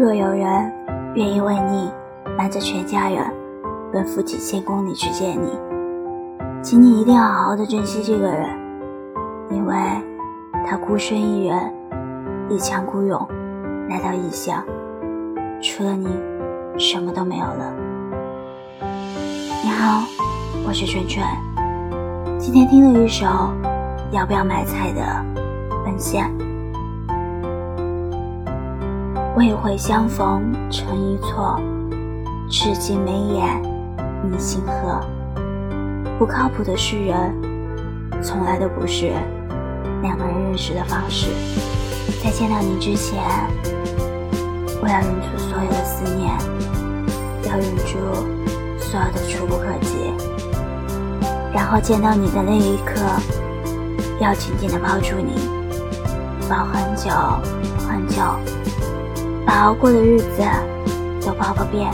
若有人愿意为你瞒着全家人奔赴几千公里去见你，请你一定要好好的珍惜这个人，因为他孤身一人，一腔孤勇来到异乡，除了你，什么都没有了。你好，我是春春，今天听了一首要不要买菜的《奔现》。未会相逢成一错，痴情眉眼你心何？不靠谱的是人，从来都不是两个人认识的方式。在见到你之前，我要忍住所有的思念，要忍住所有的触不可及。然后见到你的那一刻，要紧紧的抱住你，抱很久很久。把熬过的日子都报个遍。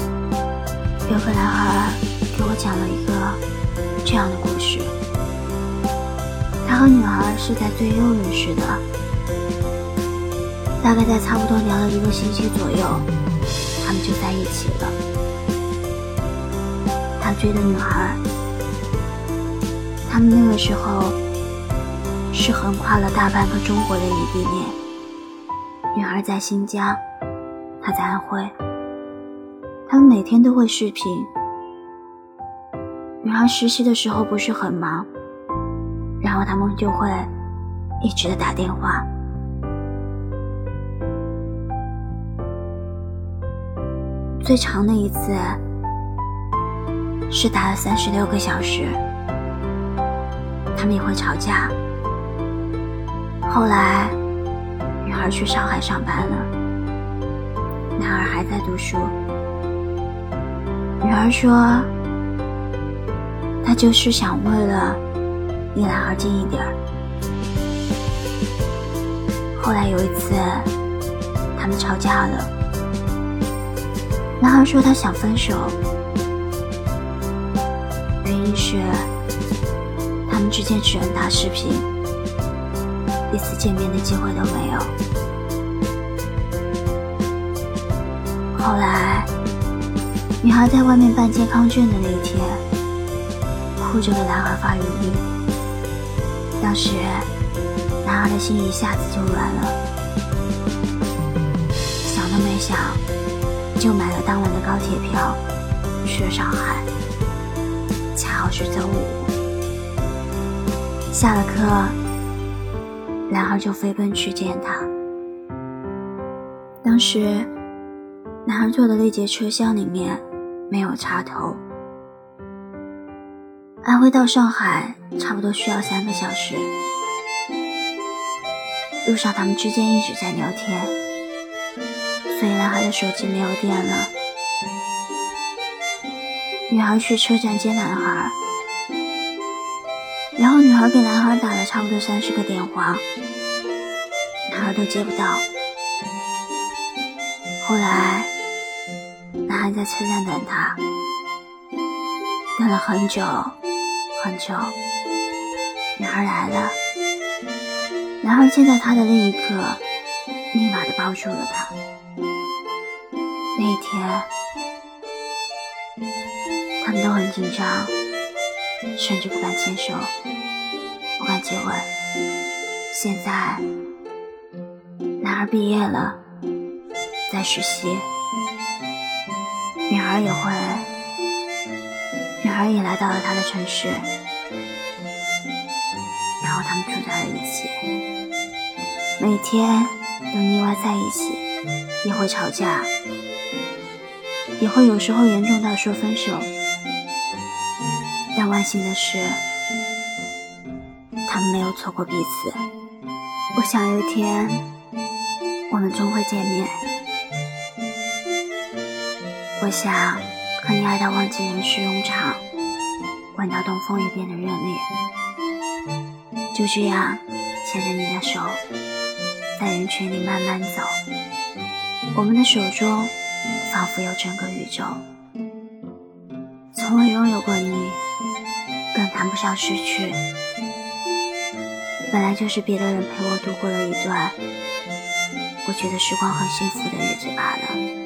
有个男孩给我讲了一个这样的故事：他和女孩是在最幼认识的，大概在差不多聊了一个星期左右，他们就在一起了。他追的女孩，他们那个时候是横跨了大半个中国的异地恋。女孩在新疆。他在安徽，他们每天都会视频。女孩实习的时候不是很忙，然后他们就会一直的打电话。最长的一次是打了三十六个小时，他们也会吵架。后来，女孩去上海上班了。男孩还在读书，女儿说：“她就是想为了离男孩近一点儿。”后来有一次，他们吵架了，男孩说他想分手，原因是他们之间只能打视频，一次见面的机会都没有。后来，女孩在外面办健康证的那一天，哭着给男孩发语音。当时，男孩的心一下子就软了，想都没想，就买了当晚的高铁票，去了上海。恰好是周五，下了课，男孩就飞奔去见她。当时。男孩坐的那节车厢里面没有插头。安徽到上海差不多需要三个小时，路上他们之间一直在聊天，所以男孩的手机没有电了。女孩去车站接男孩，然后女孩给男孩打了差不多三十个电话，男孩都接不到。后来。还在车站等他，等了很久很久。女孩来了，男孩见到她的那一刻，立马的抱住了她。那一天，他们都很紧张，甚至不敢牵手，不敢接吻。现在，男孩毕业了，在实习。女孩也会，女孩也来到了他的城市，然后他们住在了一起，每天都腻歪在一起，也会吵架，也会有时候严重到说分手。但万幸的是，他们没有错过彼此。我想有一天，我们终会见面。我想和你爱到忘记人世庸常，闻到东风一变的热烈。就这样牵着你的手，在人群里慢慢走。我们的手中仿佛有整个宇宙。从未拥有过你，更谈不上失去。本来就是别的人陪我度过了一段我觉得时光很幸福的日子罢了。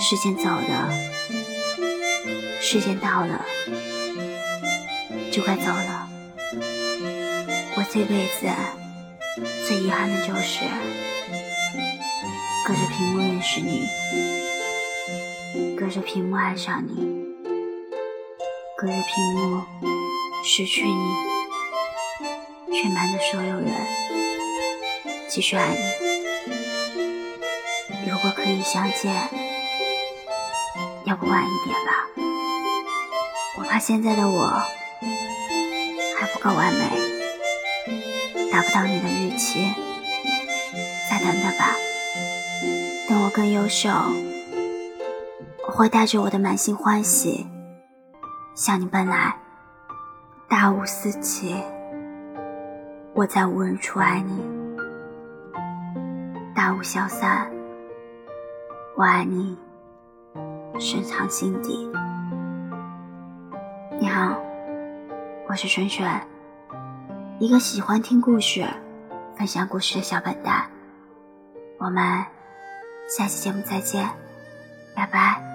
时间走了，时间到了，就该走了。我这辈子最遗憾的就是隔着屏幕认识你，隔着屏幕爱上你，隔着屏幕失去你，却瞒着所有人继续爱你。如果可以相见，要不晚一点吧？我怕现在的我还不够完美。达不到你的预期，再等等吧。等我更优秀，我会带着我的满心欢喜向你奔来。大雾四起，我在无人处爱你。大雾消散，我爱你，深藏心底。你好，我是萱萱。一个喜欢听故事、分享故事的小笨蛋，我们下期节目再见，拜拜。